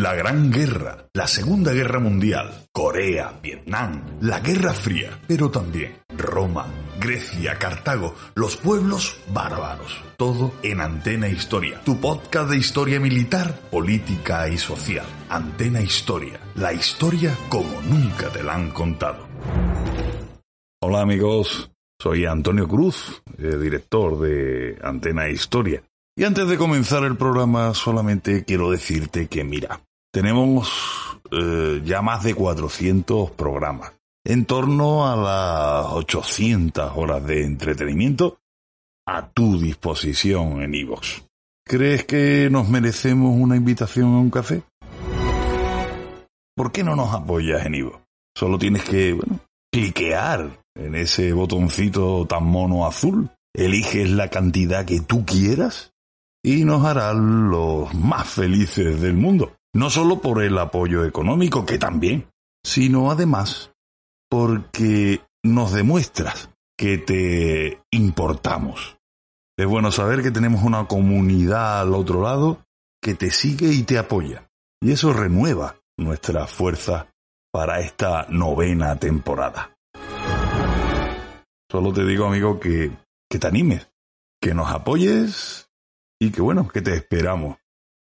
La Gran Guerra, la Segunda Guerra Mundial, Corea, Vietnam, la Guerra Fría, pero también Roma, Grecia, Cartago, los pueblos bárbaros. Todo en Antena Historia, tu podcast de historia militar, política y social. Antena Historia, la historia como nunca te la han contado. Hola amigos, soy Antonio Cruz, eh, director de Antena Historia. Y antes de comenzar el programa, solamente quiero decirte que, mira, tenemos eh, ya más de 400 programas, en torno a las 800 horas de entretenimiento a tu disposición en iVoox. ¿Crees que nos merecemos una invitación a un café? ¿Por qué no nos apoyas en iVoox? Solo tienes que, bueno, cliquear en ese botoncito tan mono azul, eliges la cantidad que tú quieras y nos harán los más felices del mundo. No solo por el apoyo económico, que también, sino además porque nos demuestras que te importamos. Es bueno saber que tenemos una comunidad al otro lado que te sigue y te apoya. Y eso renueva nuestra fuerza para esta novena temporada. Solo te digo, amigo, que, que te animes, que nos apoyes y que bueno, que te esperamos.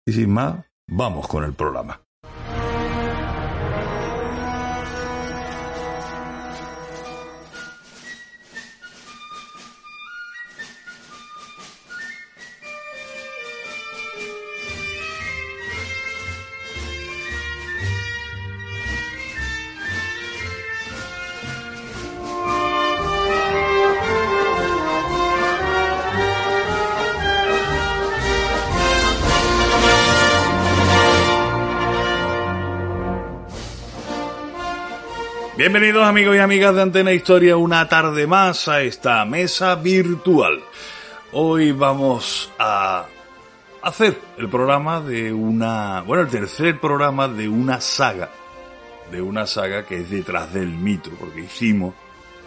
Y sin más, vamos con el programa. Bienvenidos amigos y amigas de Antena Historia una tarde más a esta mesa virtual. Hoy vamos a hacer el programa de una, bueno, el tercer programa de una saga, de una saga que es detrás del mito, porque hicimos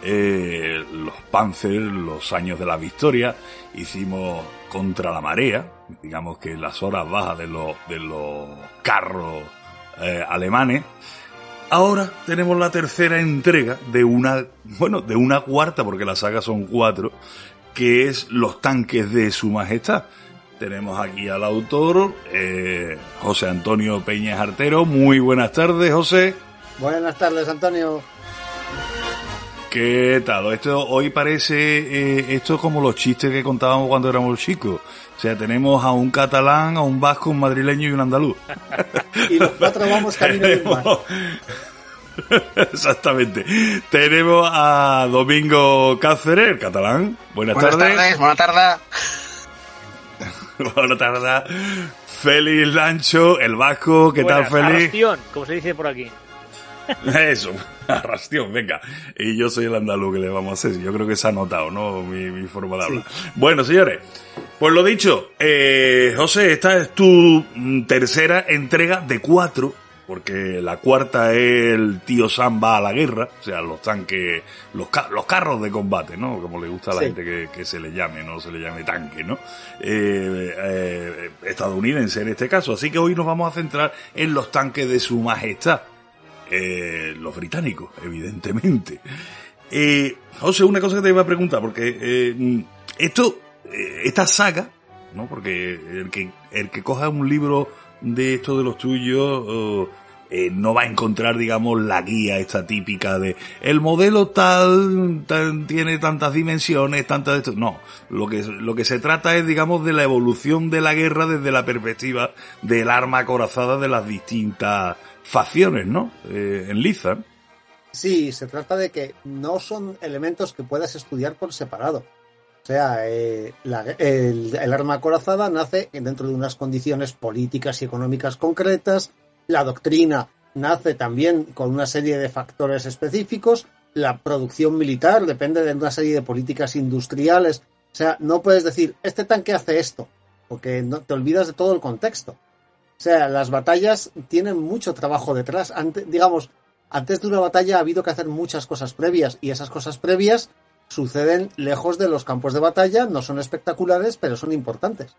eh, los Panzer, los años de la victoria, hicimos contra la marea, digamos que las horas bajas de los, de los carros eh, alemanes, Ahora tenemos la tercera entrega de una, bueno, de una cuarta, porque la saga son cuatro, que es Los tanques de su majestad. Tenemos aquí al autor, eh, José Antonio Peña Artero. Muy buenas tardes, José. Buenas tardes, Antonio. ¿Qué tal? Esto hoy parece, eh, esto es como los chistes que contábamos cuando éramos chicos. O sea, tenemos a un catalán, a un vasco, un madrileño y un andaluz. y los cuatro vamos camino del mar. Exactamente. Tenemos a Domingo Cáceres, el catalán. Buenas, buenas tardes. Buenas tardes. Buenas tardes. Félix Lancho, el vasco. ¿Qué tal, Félix? Arrastión, como se dice por aquí. Eso, arrastión, venga. Y yo soy el andaluz que le vamos a hacer. Yo creo que se ha notado, ¿no? Mi, forma de hablar. Bueno, señores, pues lo dicho, eh, José, esta es tu tercera entrega de cuatro porque la cuarta es el tío Sam va a la guerra, o sea, los tanques, los, los carros de combate, ¿no? Como le gusta a la gente que, se le llame, no se le llame tanque, ¿no? Eh, eh, estadounidense en este caso. Así que hoy nos vamos a centrar en los tanques de su majestad, eh, los británicos, evidentemente. Eh, José, una cosa que te iba a preguntar, porque eh, esto, esta saga, ¿no? Porque el que, el que coja un libro de esto de los tuyos eh, no va a encontrar, digamos, la guía esta típica de el modelo tal, tiene tantas dimensiones, tantas esto. No, lo que, lo que se trata es, digamos, de la evolución de la guerra desde la perspectiva del arma acorazada de las distintas facciones, ¿no? Eh, en Liza. Sí, se trata de que no son elementos que puedas estudiar por separado. O sea, eh, el, arma acorazada nace dentro de unas condiciones políticas y económicas concretas. La doctrina nace también con una serie de factores específicos. La producción militar depende de una serie de políticas industriales. O sea, no puedes decir, este tanque hace esto, porque no, te olvidas de todo el contexto. O sea, las batallas tienen mucho trabajo detrás. digamos, antes de una batalla ha habido que hacer muchas cosas previas y esas cosas previas suceden lejos de los campos de batalla, no son espectaculares, pero son importantes.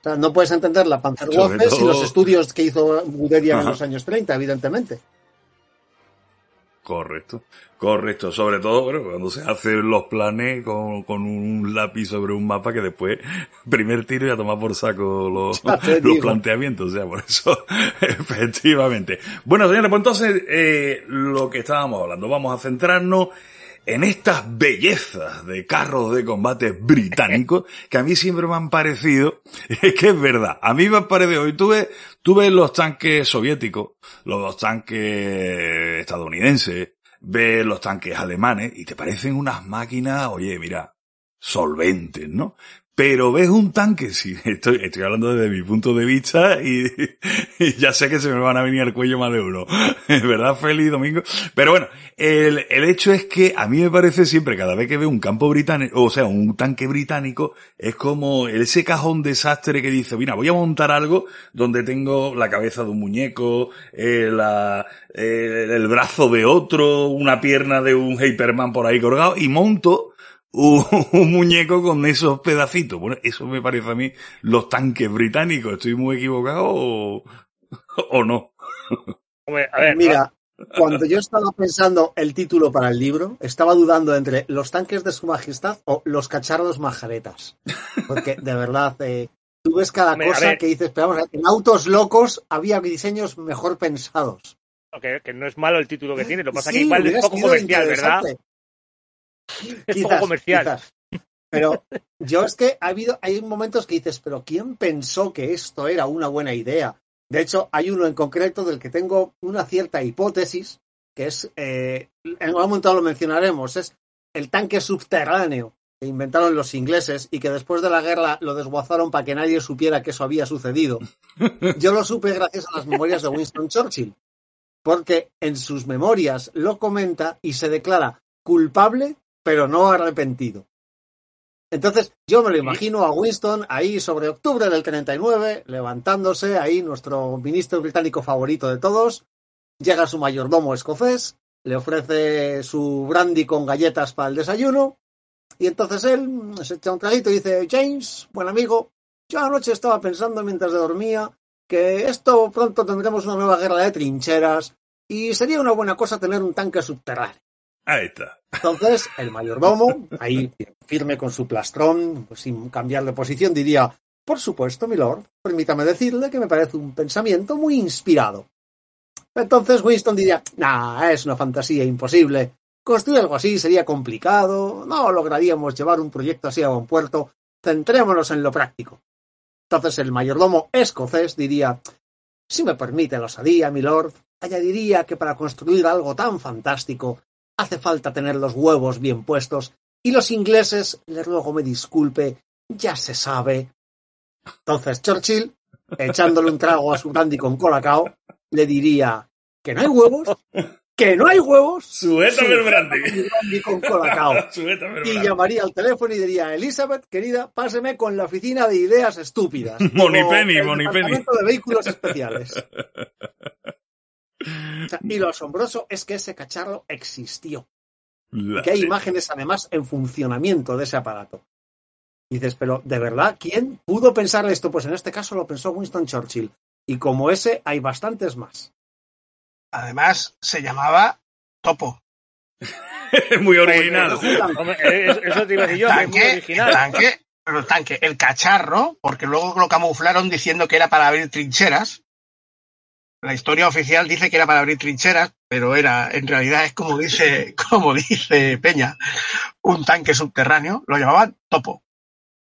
O sea, no puedes entender la Panzerwaffe sin los estudios que hizo Guderian en los años 30, evidentemente. Correcto, correcto. Sobre todo, bueno, cuando se hacen los planes con, un lápiz sobre un mapa que después, primer tiro y a tomar por saco los, los planteamientos. O sea, por eso, efectivamente. Bueno, señores, pues entonces, eh, lo que estábamos hablando, vamos a centrarnos en estas bellezas de carros de combate británicos que a mí siempre me han parecido, es que es verdad, a mí me han parecido, y tú ves, tú ves los tanques soviéticos, los tanques estadounidenses, ves los tanques alemanes y te parecen unas máquinas, oye, mira, solventes, ¿no? Pero ves un tanque, sí, estoy, estoy hablando desde mi punto de vista y, ya sé que se me van a venir al cuello más de uno. ¿Verdad, Feli, Domingo? Pero bueno, el, el hecho es que a mí me parece siempre, cada vez que veo un campo británico, o sea, un tanque británico, es como ese cajón desastre que dice, mira, voy a montar algo donde tengo la cabeza de un muñeco, eh, la, eh, el brazo de otro, una pierna de un Hyperman por ahí colgado, y monto un, muñeco con esos pedacitos. Bueno, eso me parece a mí los tanques británicos. ¿Estoy muy equivocado o, no? Mira, cuando yo estaba pensando el título para el libro, estaba dudando entre los tanques de su majestad o los cacharros majaretas. Porque de verdad, eh, tú ves cada cosa que dices, pero vamos, en autos locos había diseños mejor pensados. Que, no es malo el título que tiene, lo que pasa es que igual es poco comercial, ¿verdad? Es poco comercial. Pero yo es que ha habido, hay momentos que dices, pero ¿quién pensó que esto era una buena idea? De hecho, hay uno en concreto del que tengo una cierta hipótesis, que es, eh, en algún momento lo mencionaremos, es el tanque subterráneo que inventaron los ingleses y que después de la guerra lo desguazaron para que nadie supiera que eso había sucedido. Yo lo supe gracias a las memorias de Winston Churchill, porque en sus memorias lo comenta y se declara culpable pero no arrepentido. Entonces, yo me lo imagino a Winston ahí sobre octubre del 39, levantándose ahí, nuestro ministro británico favorito de todos, llega su mayordomo escocés, le ofrece su brandy con galletas para el desayuno, y entonces él se echa un traguito y dice, James, buen amigo, yo anoche estaba pensando mientras dormía que esto pronto tendremos una nueva guerra de trincheras y sería una buena cosa tener un tanque subterráneo. Entonces, el mayordomo, ahí firme con su plastrón, pues sin cambiar de posición, diría, por supuesto, milord, permítame decirle que me parece un pensamiento muy inspirado. Entonces Winston diría, nah, es una fantasía imposible. Construir algo así sería complicado, no lograríamos llevar un proyecto así a buen puerto, centrémonos en lo práctico. Entonces el mayordomo escocés diría, si me permite la osadía, milord, añadiría que para construir algo tan fantástico hace falta tener los huevos bien puestos y los ingleses, le ruego me disculpe, ya se sabe. Entonces Churchill, echándole un trago a su brandy con colacao, le diría que no hay huevos, que no hay huevos. Suéltame el brandy. con colacao. y llamaría al teléfono y diría, Elizabeth, querida, páseme con la oficina de ideas estúpidas. Monipenny, Monipenny. de vehículos especiales. Y lo asombroso es que ese cacharro existió. que hay imágenes además en funcionamiento de ese aparato. dices, pero ¿de verdad quién pudo pensar esto? Pues en este caso lo pensó Winston Churchill. Y como ese hay bastantes más. Además, se llamaba Topo. muy original. Eh, eso te iba a decir yo, es muy original. Tanque, el tanque, el cacharro, porque luego lo camuflaron diciendo que era para abrir trincheras. La historia oficial dice que era para abrir trincheras, pero era, en realidad es como dice, como dice Peña, un tanque subterráneo. Lo llamaban Topo.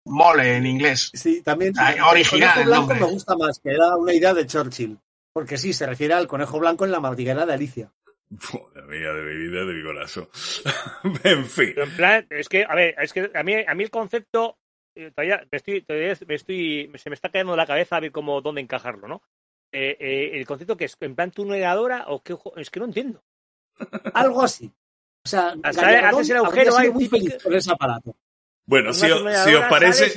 Mole en inglés. Sí, también. original. El blanco me gusta más, que era una idea de Churchill. Porque sí, se refiere al conejo blanco en la madriguera de Alicia. Joder, mía, de mi vida, de mi corazón. en fin. en plan, es que, a ver, es que a mí, a mí el concepto, eh, todavía, me estoy, me estoy, se me está cayendo la cabeza a ver cómo, dónde encajarlo, ¿no? Eh, eh, el concepto que es, en plan tuneladora o qué, es que no entiendo. Algo así. O sea, haces el agujero ahí, muy feliz con ese aparato. Bueno, si, os, si os parece,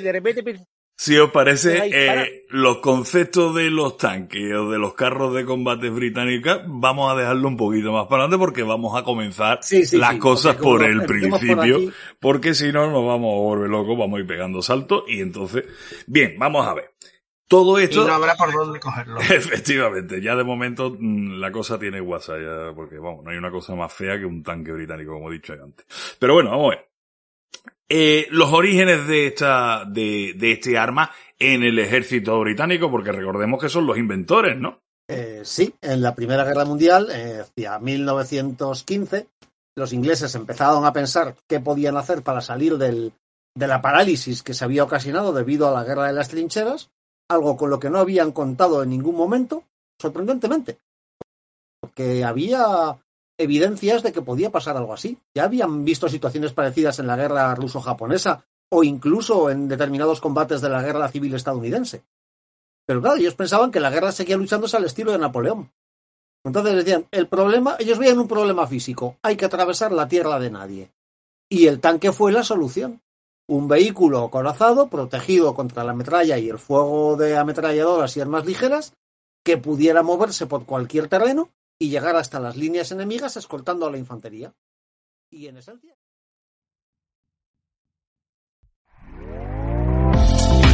si os parece, eh, los conceptos de los tanques o de los carros de combate británicos, vamos a dejarlo un poquito más para adelante porque vamos a comenzar las cosas por el principio, porque si no nos vamos a volver locos, vamos a ir pegando saltos y entonces, bien, vamos a ver. Todo esto. Y no habrá por dónde cogerlo. Efectivamente, ya de momento mm, la cosa tiene WhatsApp, ya, porque vamos, no hay una cosa más fea que un tanque británico, como he dicho antes. Pero bueno, vamos a ver. Eh, los orígenes de esta, de, de, este arma en el ejército británico, porque recordemos que son los inventores, ¿no? Eh, sí, en la Primera Guerra Mundial, eh, hacia 1915, los ingleses empezaron a pensar qué podían hacer para salir del, de la parálisis que se había ocasionado debido a la guerra de las trincheras, algo con lo que no habían contado en ningún momento, sorprendentemente, porque había evidencias de que podía pasar algo así. Ya habían visto situaciones parecidas en la guerra ruso-japonesa o incluso en determinados combates de la guerra civil estadounidense. Pero claro, ellos pensaban que la guerra seguía luchándose al estilo de Napoleón. Entonces decían, el problema, ellos veían un problema físico, hay que atravesar la tierra de nadie. Y el tanque fue la solución. Un vehículo corazado, protegido contra la metralla y el fuego de ametralladoras y armas ligeras, que pudiera moverse por cualquier terreno y llegar hasta las líneas enemigas escoltando a la infantería. Y en esencia.